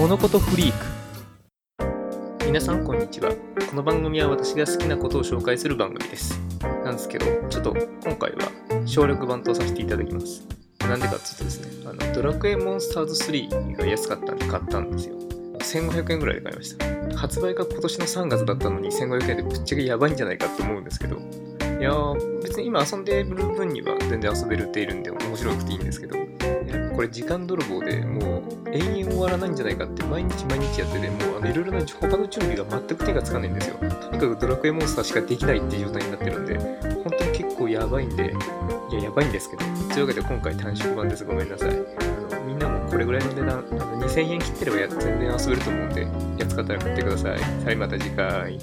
物事フリーク。皆さんこんにちは。この番組は私が好きなことを紹介する番組です。なんですけどちょっと今回は省略版とさせていただきます。なんでかっていうとですねあのドラクエモンスターズ3が安かったんで買ったんですよ。1500円ぐらいで買いました。発売が今年の3月だったのに1500円でぶっちゃけやばいんじゃないかと思うんですけど。いや別に今遊んでる分には全然遊べるっているんで面白くていいんですけど。これ時間泥棒でもう永遠終わらないんじゃないかって毎日毎日やっててもういろいろな他の準備が全く手がつかないんですよ。とにかくドラクエモンスターしかできないっていう状態になってるんで本当に結構やばいんでいややばいんですけどというわけで今回短縮版です。ごめんなさい。あのみんなもこれぐらいの値段あの2000円切ってれば全然遊べると思うんでやつ買ったら買ってください。はいまた次回。